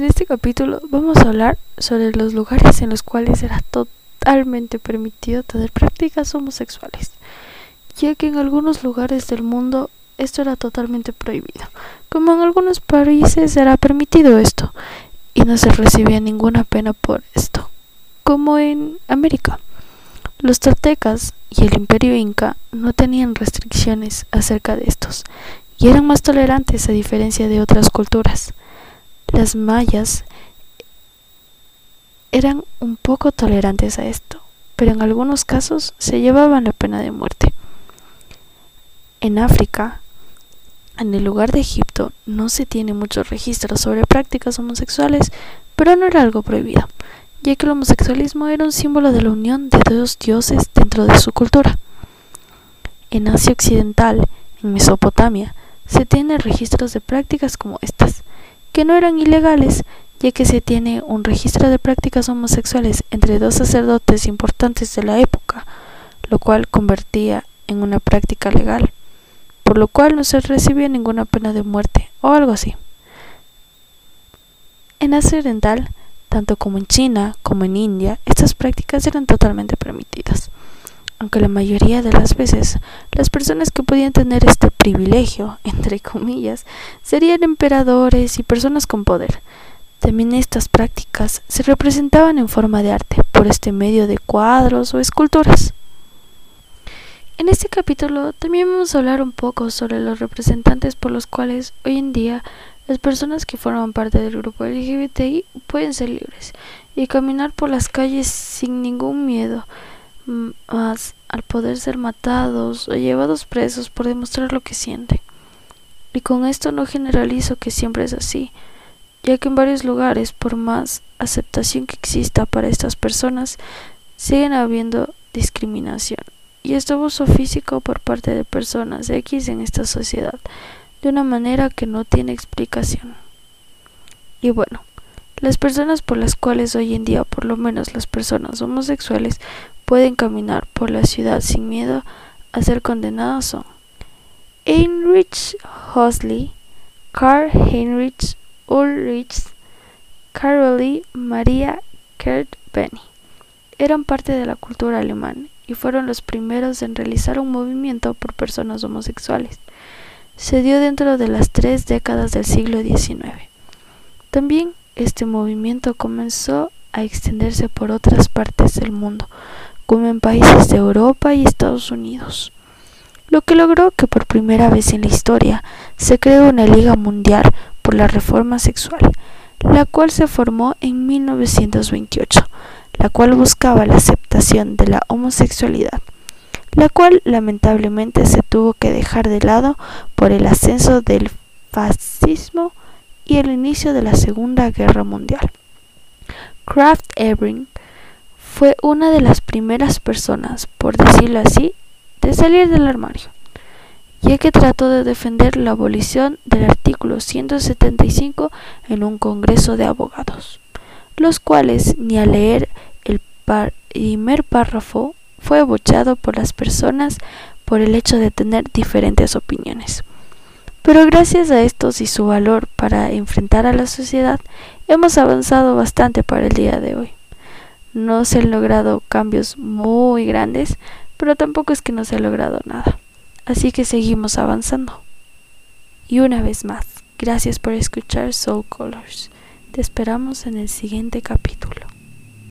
en este capítulo vamos a hablar sobre los lugares en los cuales era totalmente permitido tener prácticas homosexuales, ya que en algunos lugares del mundo esto era totalmente prohibido, como en algunos países era permitido esto y no se recibía ninguna pena por esto, como en América. Los toltecas y el imperio inca no tenían restricciones acerca de estos y eran más tolerantes a diferencia de otras culturas. Las mayas eran un poco tolerantes a esto, pero en algunos casos se llevaban la pena de muerte. En África, en el lugar de Egipto, no se tiene muchos registros sobre prácticas homosexuales, pero no era algo prohibido, ya que el homosexualismo era un símbolo de la unión de dos dioses dentro de su cultura. En Asia Occidental, en Mesopotamia, se tienen registros de prácticas como estas, que no eran ilegales, ya que se tiene un registro de prácticas homosexuales entre dos sacerdotes importantes de la época, lo cual convertía en una práctica legal, por lo cual no se recibía ninguna pena de muerte o algo así. En Asia Oriental, tanto como en China como en India, estas prácticas eran totalmente permitidas, aunque la mayoría de las veces las personas que podían tener este privilegio, entre comillas, serían emperadores y personas con poder, también estas prácticas se representaban en forma de arte por este medio de cuadros o esculturas. En este capítulo también vamos a hablar un poco sobre los representantes por los cuales hoy en día las personas que forman parte del grupo LGBTI pueden ser libres y caminar por las calles sin ningún miedo, más al poder ser matados o llevados presos por demostrar lo que sienten. Y con esto no generalizo que siempre es así, ya que en varios lugares, por más aceptación que exista para estas personas, siguen habiendo discriminación y este abuso físico por parte de personas X en esta sociedad, de una manera que no tiene explicación. Y bueno, las personas por las cuales hoy en día, por lo menos las personas homosexuales, pueden caminar por la ciudad sin miedo a ser condenados son Heinrich Hosley, Karl Heinrich Ulrich, Carolee Maria Kurt Benny. Eran parte de la cultura alemana y fueron los primeros en realizar un movimiento por personas homosexuales. Se dio dentro de las tres décadas del siglo XIX. También este movimiento comenzó a extenderse por otras partes del mundo, como en países de Europa y Estados Unidos, lo que logró que por primera vez en la historia se creó una liga mundial la reforma sexual, la cual se formó en 1928, la cual buscaba la aceptación de la homosexualidad, la cual lamentablemente se tuvo que dejar de lado por el ascenso del fascismo y el inicio de la Segunda Guerra Mundial. Kraft Ebring fue una de las primeras personas, por decirlo así, de salir del armario ya que trató de defender la abolición del artículo 175 en un Congreso de Abogados, los cuales ni al leer primer párrafo fue abochado por las personas por el hecho de tener diferentes opiniones. Pero gracias a estos y su valor para enfrentar a la sociedad, hemos avanzado bastante para el día de hoy. No se han logrado cambios muy grandes, pero tampoco es que no se ha logrado nada. Así que seguimos avanzando. Y una vez más, gracias por escuchar Soul Colors. Te esperamos en el siguiente capítulo.